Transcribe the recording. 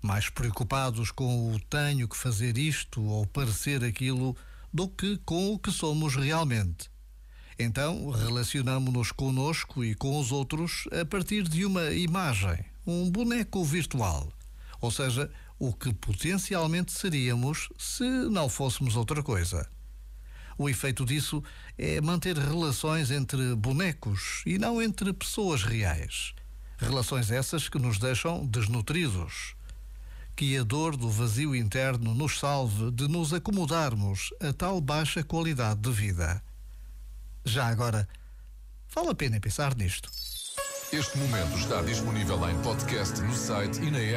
mais preocupados com o tenho que fazer isto ou parecer aquilo do que com o que somos realmente. Então, relacionamos-nos conosco e com os outros a partir de uma imagem, um boneco virtual. Ou seja, o que potencialmente seríamos se não fôssemos outra coisa. O efeito disso é manter relações entre bonecos e não entre pessoas reais. Relações essas que nos deixam desnutridos, que a dor do vazio interno nos salve de nos acomodarmos a tal baixa qualidade de vida. Já agora, vale a pena pensar nisto. Este momento está disponível em podcast no site e na app.